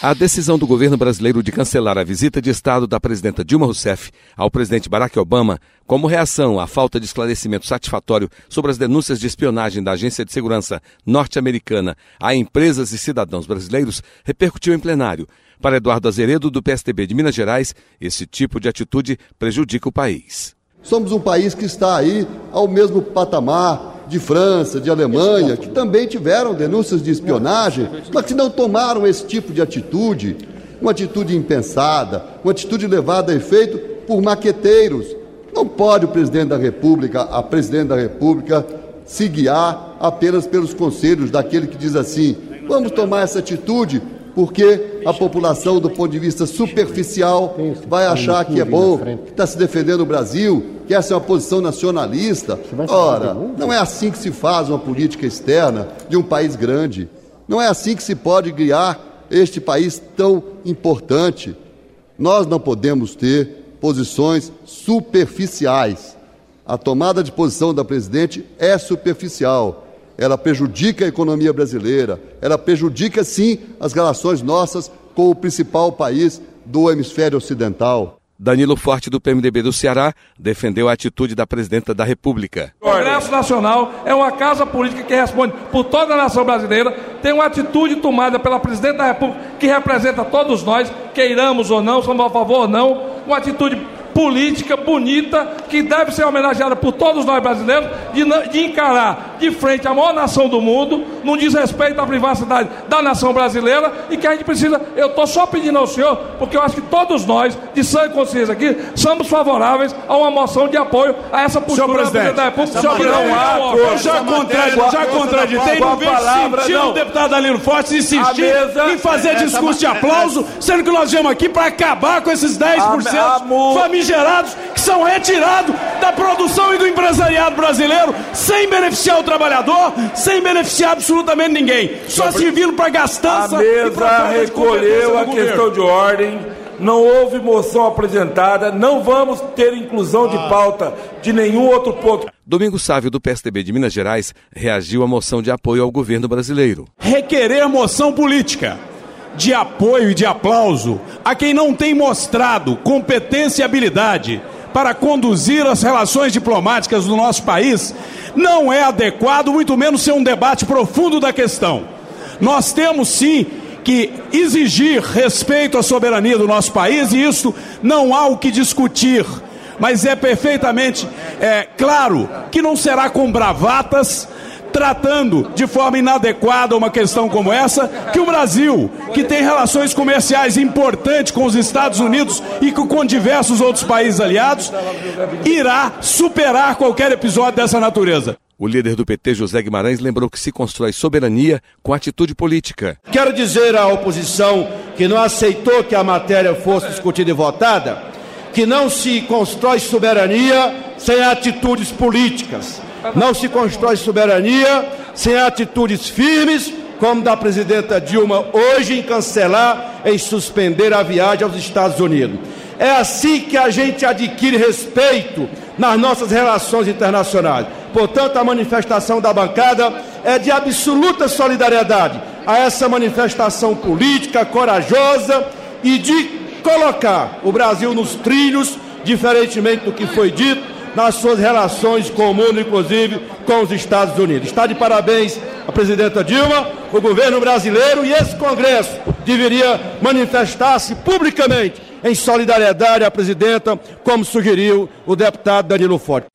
A decisão do governo brasileiro de cancelar a visita de Estado da presidenta Dilma Rousseff ao presidente Barack Obama, como reação à falta de esclarecimento satisfatório sobre as denúncias de espionagem da Agência de Segurança norte-americana a empresas e cidadãos brasileiros, repercutiu em plenário. Para Eduardo Azeredo, do PSDB de Minas Gerais, esse tipo de atitude prejudica o país. Somos um país que está aí ao mesmo patamar de França, de Alemanha, que também tiveram denúncias de espionagem, mas que não tomaram esse tipo de atitude, uma atitude impensada, uma atitude levada a efeito por maqueteiros. Não pode o presidente da República, a presidente da República, se guiar apenas pelos conselhos daquele que diz assim: vamos tomar essa atitude porque a população, do ponto de vista superficial, vai achar que é bom, que está se defendendo o Brasil, que essa é uma posição nacionalista. Ora, não é assim que se faz uma política externa de um país grande. Não é assim que se pode guiar este país tão importante. Nós não podemos ter posições superficiais. A tomada de posição da presidente é superficial ela prejudica a economia brasileira, ela prejudica sim as relações nossas com o principal país do hemisfério ocidental. Danilo Forte, do PMDB do Ceará, defendeu a atitude da presidenta da República. O Congresso Nacional é uma casa política que responde por toda a nação brasileira, tem uma atitude tomada pela presidenta da República que representa todos nós, queiramos ou não, somos a favor ou não, uma atitude política bonita que deve ser homenageada por todos nós brasileiros de, de encarar de frente a maior nação do mundo, no desrespeito à privacidade da nação brasileira e que a gente precisa. Eu estou só pedindo ao senhor, porque eu acho que todos nós, de sangue e consciência aqui, somos favoráveis a uma moção de apoio a essa postura senhor presidente, da República. Senhor presidente, não eu já, contra, já contraditei, não vejo sentido o deputado Danilo Forte insistir em fazer discurso de aplauso, sendo que nós viemos aqui para acabar com esses 10% famílias gerados que são retirados da produção e do empresariado brasileiro sem beneficiar o trabalhador, sem beneficiar absolutamente ninguém, só servindo para gastança. A mesa recolheu a questão de ordem. Não houve moção apresentada, não vamos ter inclusão de ah. pauta de nenhum outro ponto. Domingo Sávio, do PSDB de Minas Gerais, reagiu à moção de apoio ao governo brasileiro. Requerer moção política de apoio e de aplauso a quem não tem mostrado competência e habilidade para conduzir as relações diplomáticas do nosso país não é adequado, muito menos ser um debate profundo da questão. Nós temos sim que exigir respeito à soberania do nosso país e isso não há o que discutir. Mas é perfeitamente é, claro que não será com bravatas, tratando de forma inadequada uma questão como essa, que o Brasil, que tem relações comerciais importantes com os Estados Unidos e com diversos outros países aliados, irá superar qualquer episódio dessa natureza. O líder do PT, José Guimarães, lembrou que se constrói soberania com atitude política. Quero dizer à oposição que não aceitou que a matéria fosse discutida e votada, que não se constrói soberania sem atitudes políticas. Não se constrói soberania sem atitudes firmes, como da presidenta Dilma hoje em cancelar, em suspender a viagem aos Estados Unidos. É assim que a gente adquire respeito nas nossas relações internacionais. Portanto, a manifestação da bancada é de absoluta solidariedade a essa manifestação política corajosa e de colocar o Brasil nos trilhos, diferentemente do que foi dito nas suas relações com o mundo, inclusive com os Estados Unidos. Está de parabéns a presidenta Dilma, o governo brasileiro e esse Congresso deveria manifestar-se publicamente em solidariedade à presidenta, como sugeriu o deputado Danilo Forte.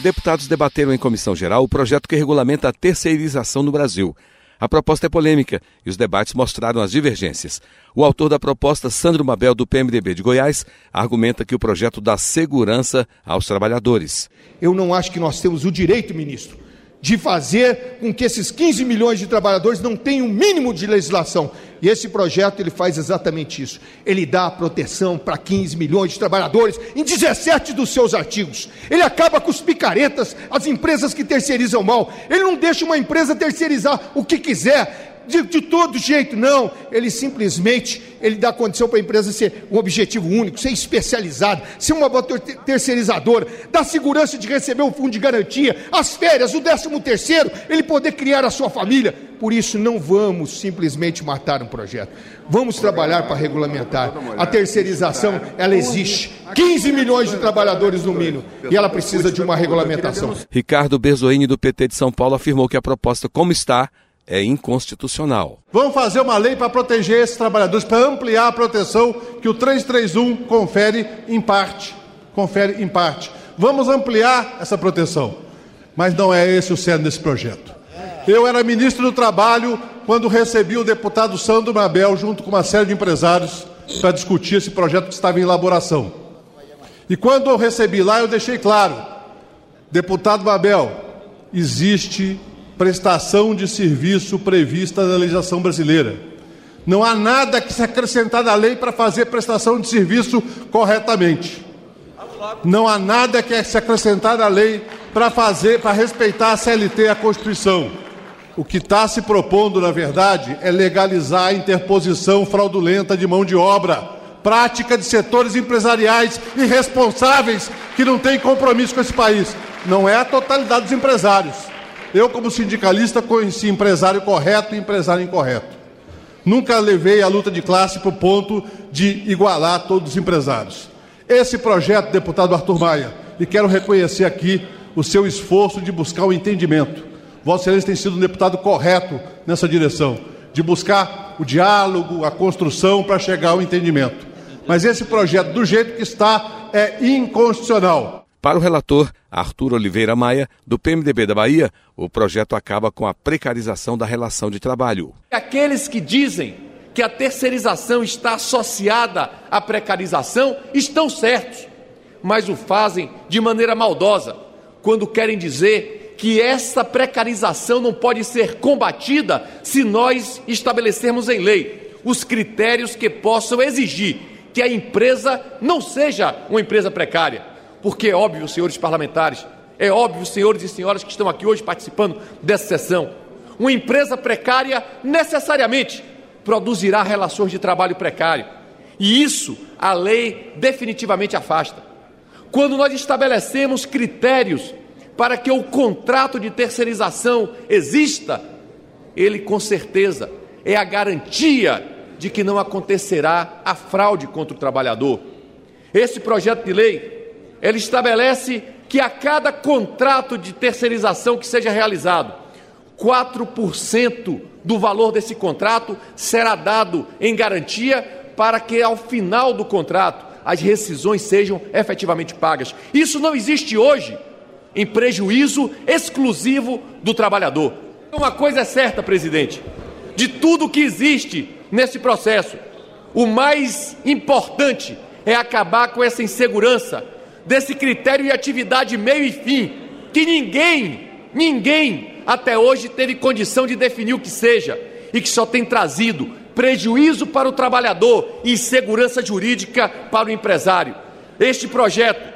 Deputados debateram em comissão geral o projeto que regulamenta a terceirização no Brasil. A proposta é polêmica e os debates mostraram as divergências. O autor da proposta, Sandro Mabel, do PMDB de Goiás, argumenta que o projeto dá segurança aos trabalhadores. Eu não acho que nós temos o direito, ministro, de fazer com que esses 15 milhões de trabalhadores não tenham o um mínimo de legislação. E esse projeto ele faz exatamente isso. Ele dá proteção para 15 milhões de trabalhadores em 17 dos seus artigos. Ele acaba com os picaretas, as empresas que terceirizam mal. Ele não deixa uma empresa terceirizar o que quiser de, de todo jeito, não. Ele simplesmente ele dá condição para a empresa ser um objetivo único, ser especializada, ser uma terceirizadora, dá segurança de receber o fundo de garantia, as férias, o décimo terceiro, ele poder criar a sua família. Por isso, não vamos simplesmente matar um projeto. Vamos trabalhar para regulamentar. A terceirização, ela existe. 15 milhões de trabalhadores no mínimo. E ela precisa de uma regulamentação. Ricardo Berzoini, do PT de São Paulo, afirmou que a proposta, como está, é inconstitucional. Vamos fazer uma lei para proteger esses trabalhadores, para ampliar a proteção que o 331 confere em parte. Confere em parte. Vamos ampliar essa proteção. Mas não é esse o cerne desse projeto. Eu era ministro do Trabalho quando recebi o deputado Sandro Mabel junto com uma série de empresários para discutir esse projeto que estava em elaboração. E quando eu recebi lá, eu deixei claro, deputado Mabel, existe prestação de serviço prevista na legislação brasileira. Não há nada que se acrescentar na lei para fazer prestação de serviço corretamente. Não há nada que se acrescentar na lei para fazer, para respeitar a CLT e a Constituição. O que está se propondo, na verdade, é legalizar a interposição fraudulenta de mão de obra, prática de setores empresariais irresponsáveis que não têm compromisso com esse país. Não é a totalidade dos empresários eu, como sindicalista, conheci empresário correto e empresário incorreto. Nunca levei a luta de classe para o ponto de igualar todos os empresários. Esse projeto, deputado Arthur Maia, e quero reconhecer aqui o seu esforço de buscar o entendimento. Vossa Excelência tem sido um deputado correto nessa direção, de buscar o diálogo, a construção para chegar ao entendimento. Mas esse projeto, do jeito que está, é inconstitucional. Para o relator Arthur Oliveira Maia, do PMDB da Bahia, o projeto acaba com a precarização da relação de trabalho. Aqueles que dizem que a terceirização está associada à precarização estão certos, mas o fazem de maneira maldosa, quando querem dizer que essa precarização não pode ser combatida se nós estabelecermos em lei os critérios que possam exigir que a empresa não seja uma empresa precária porque é óbvio, senhores parlamentares, é óbvio, senhores e senhoras que estão aqui hoje participando dessa sessão, uma empresa precária necessariamente produzirá relações de trabalho precário. E isso a lei definitivamente afasta. Quando nós estabelecemos critérios para que o contrato de terceirização exista, ele com certeza é a garantia de que não acontecerá a fraude contra o trabalhador. Esse projeto de lei ele estabelece que a cada contrato de terceirização que seja realizado, 4% do valor desse contrato será dado em garantia para que ao final do contrato as rescisões sejam efetivamente pagas. Isso não existe hoje em prejuízo exclusivo do trabalhador. Uma coisa é certa, presidente: de tudo que existe nesse processo, o mais importante é acabar com essa insegurança desse critério e atividade meio e fim, que ninguém, ninguém até hoje teve condição de definir o que seja e que só tem trazido prejuízo para o trabalhador e insegurança jurídica para o empresário. Este projeto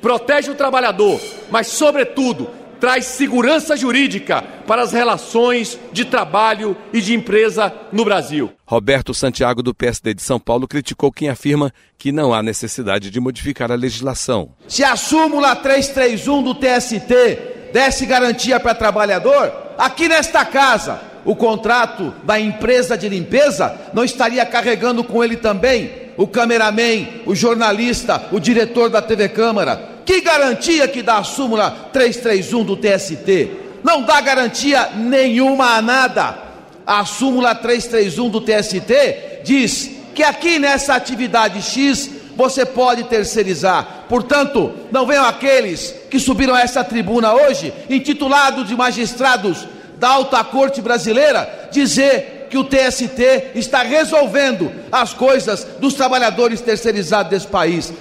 protege o trabalhador, mas, sobretudo, traz segurança jurídica para as relações de trabalho e de empresa no Brasil. Roberto Santiago, do PSD de São Paulo, criticou quem afirma que não há necessidade de modificar a legislação. Se a súmula 331 do TST desse garantia para trabalhador, aqui nesta casa, o contrato da empresa de limpeza não estaria carregando com ele também o cameraman, o jornalista, o diretor da TV Câmara, que garantia que dá a súmula 331 do TST? Não dá garantia nenhuma a nada. A súmula 331 do TST diz que aqui nessa atividade X você pode terceirizar. Portanto, não venham aqueles que subiram a essa tribuna hoje, intitulados de magistrados da alta corte brasileira, dizer que o TST está resolvendo as coisas dos trabalhadores terceirizados desse país.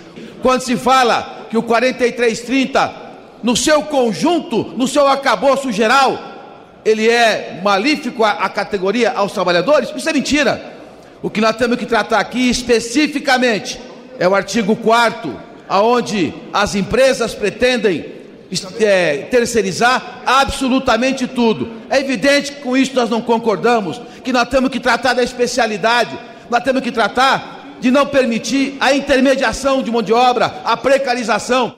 Quando se fala o 4330 no seu conjunto, no seu acabouço geral, ele é malífico à, à categoria, aos trabalhadores? Isso é mentira. O que nós temos que tratar aqui especificamente é o artigo 4 aonde as empresas pretendem é, terceirizar absolutamente tudo. É evidente que com isso nós não concordamos, que nós temos que tratar da especialidade, nós temos que tratar de não permitir a intermediação de mão de obra, a precarização.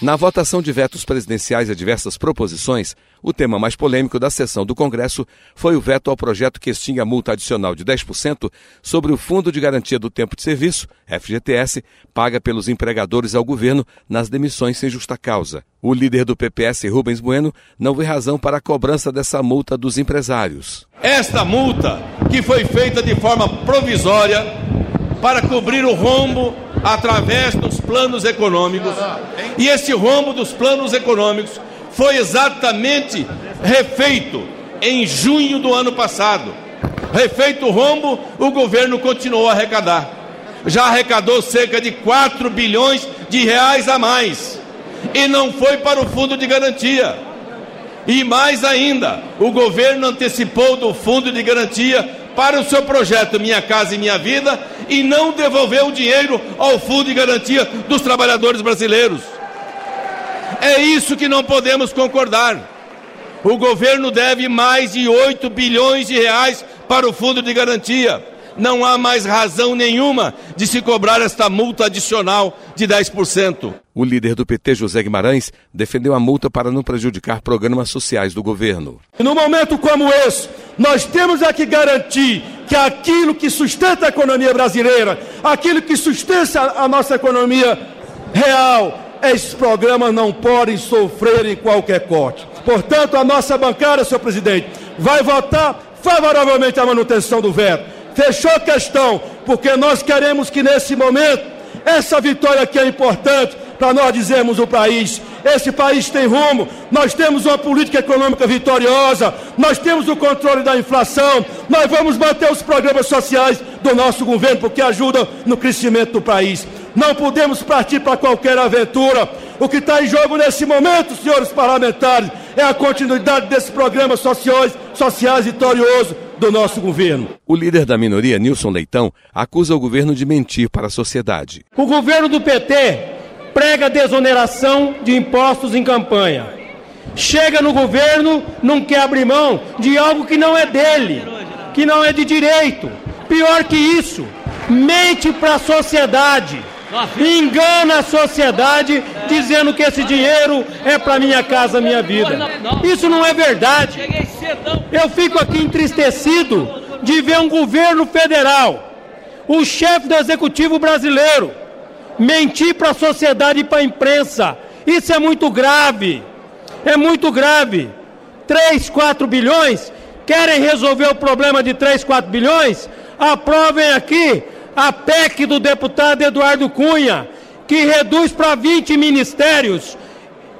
Na votação de vetos presidenciais a diversas proposições, o tema mais polêmico da sessão do Congresso foi o veto ao projeto que extingue a multa adicional de 10% sobre o Fundo de Garantia do Tempo de Serviço, FGTS, paga pelos empregadores ao governo nas demissões sem justa causa. O líder do PPS, Rubens Bueno, não vê razão para a cobrança dessa multa dos empresários. Esta multa, que foi feita de forma provisória para cobrir o rombo através dos planos econômicos. E esse rombo dos planos econômicos foi exatamente refeito em junho do ano passado. Refeito o rombo, o governo continuou a arrecadar. Já arrecadou cerca de 4 bilhões de reais a mais. E não foi para o fundo de garantia. E mais ainda, o governo antecipou do fundo de garantia para o seu projeto Minha Casa e Minha Vida e não devolveu o dinheiro ao Fundo de Garantia dos Trabalhadores Brasileiros. É isso que não podemos concordar. O governo deve mais de 8 bilhões de reais para o Fundo de Garantia. Não há mais razão nenhuma de se cobrar esta multa adicional de 10%. O líder do PT, José Guimarães, defendeu a multa para não prejudicar programas sociais do governo. No momento como esse, nós temos é que garantir que aquilo que sustenta a economia brasileira, aquilo que sustenta a nossa economia real, esses programas não podem sofrer em qualquer corte. Portanto, a nossa bancada, senhor presidente, vai votar favoravelmente à manutenção do veto. Fechou a questão, porque nós queremos que nesse momento, essa vitória aqui é importante, para nós dizermos o país. Esse país tem rumo, nós temos uma política econômica vitoriosa, nós temos o controle da inflação, nós vamos manter os programas sociais do nosso governo, porque ajudam no crescimento do país. Não podemos partir para qualquer aventura. O que está em jogo nesse momento, senhores parlamentares, é a continuidade desses programas sociais, sociais vitoriosos do nosso governo. O líder da minoria, Nilson Leitão, acusa o governo de mentir para a sociedade. O governo do PT prega desoneração de impostos em campanha. Chega no governo, não quer abrir mão de algo que não é dele, que não é de direito. Pior que isso, mente para a sociedade, engana a sociedade dizendo que esse dinheiro é para minha casa, minha vida. Isso não é verdade. Eu fico aqui entristecido de ver um governo federal, o chefe do executivo brasileiro, mentir para a sociedade e para a imprensa. Isso é muito grave. É muito grave. 3, 4 bilhões, querem resolver o problema de 3, 4 bilhões? Aprovem aqui a PEC do deputado Eduardo Cunha, que reduz para 20 ministérios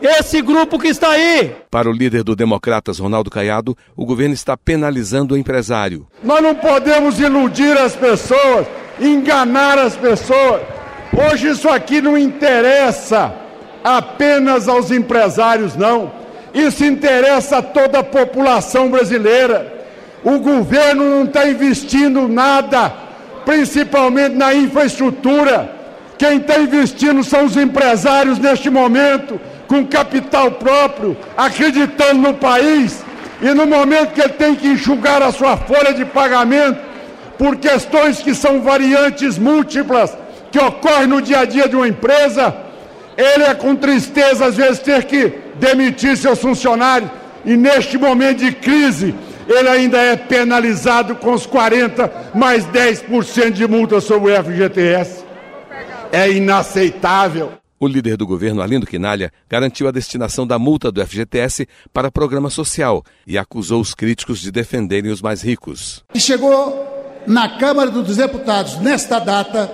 esse grupo que está aí. Para o líder do Democratas, Ronaldo Caiado, o governo está penalizando o empresário. Nós não podemos iludir as pessoas, enganar as pessoas. Hoje isso aqui não interessa apenas aos empresários, não. Isso interessa a toda a população brasileira. O governo não está investindo nada, principalmente na infraestrutura. Quem está investindo são os empresários neste momento, com capital próprio, acreditando no país. E no momento que ele tem que enxugar a sua folha de pagamento, por questões que são variantes múltiplas, que ocorre no dia a dia de uma empresa, ele é com tristeza às vezes ter que demitir seus funcionários e neste momento de crise ele ainda é penalizado com os 40 mais 10% de multa sobre o FGTS. É inaceitável. O líder do governo, Arlindo Quinalha, garantiu a destinação da multa do FGTS para programa social e acusou os críticos de defenderem os mais ricos. Chegou na Câmara dos Deputados, nesta data,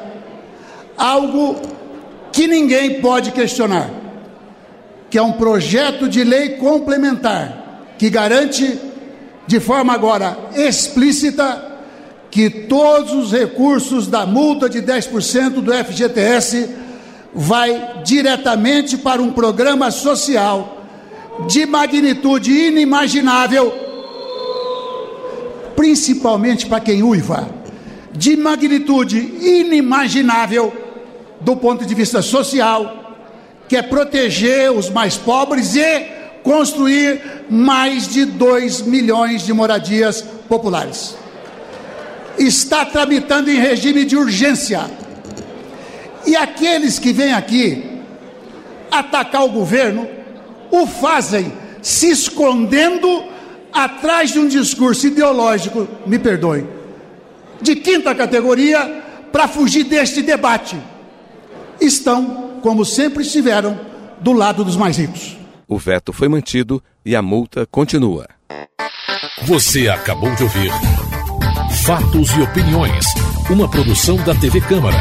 algo que ninguém pode questionar, que é um projeto de lei complementar que garante de forma agora explícita que todos os recursos da multa de 10% do FGTS vai diretamente para um programa social de magnitude inimaginável, principalmente para quem uiva, de magnitude inimaginável do ponto de vista social, que é proteger os mais pobres e construir mais de 2 milhões de moradias populares está tramitando em regime de urgência. E aqueles que vêm aqui atacar o governo o fazem se escondendo atrás de um discurso ideológico, me perdoem, de quinta categoria para fugir deste debate. Estão, como sempre estiveram, do lado dos mais ricos. O veto foi mantido e a multa continua. Você acabou de ouvir Fatos e Opiniões. Uma produção da TV Câmara.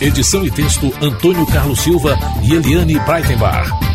Edição e texto Antônio Carlos Silva e Eliane Breitenbach.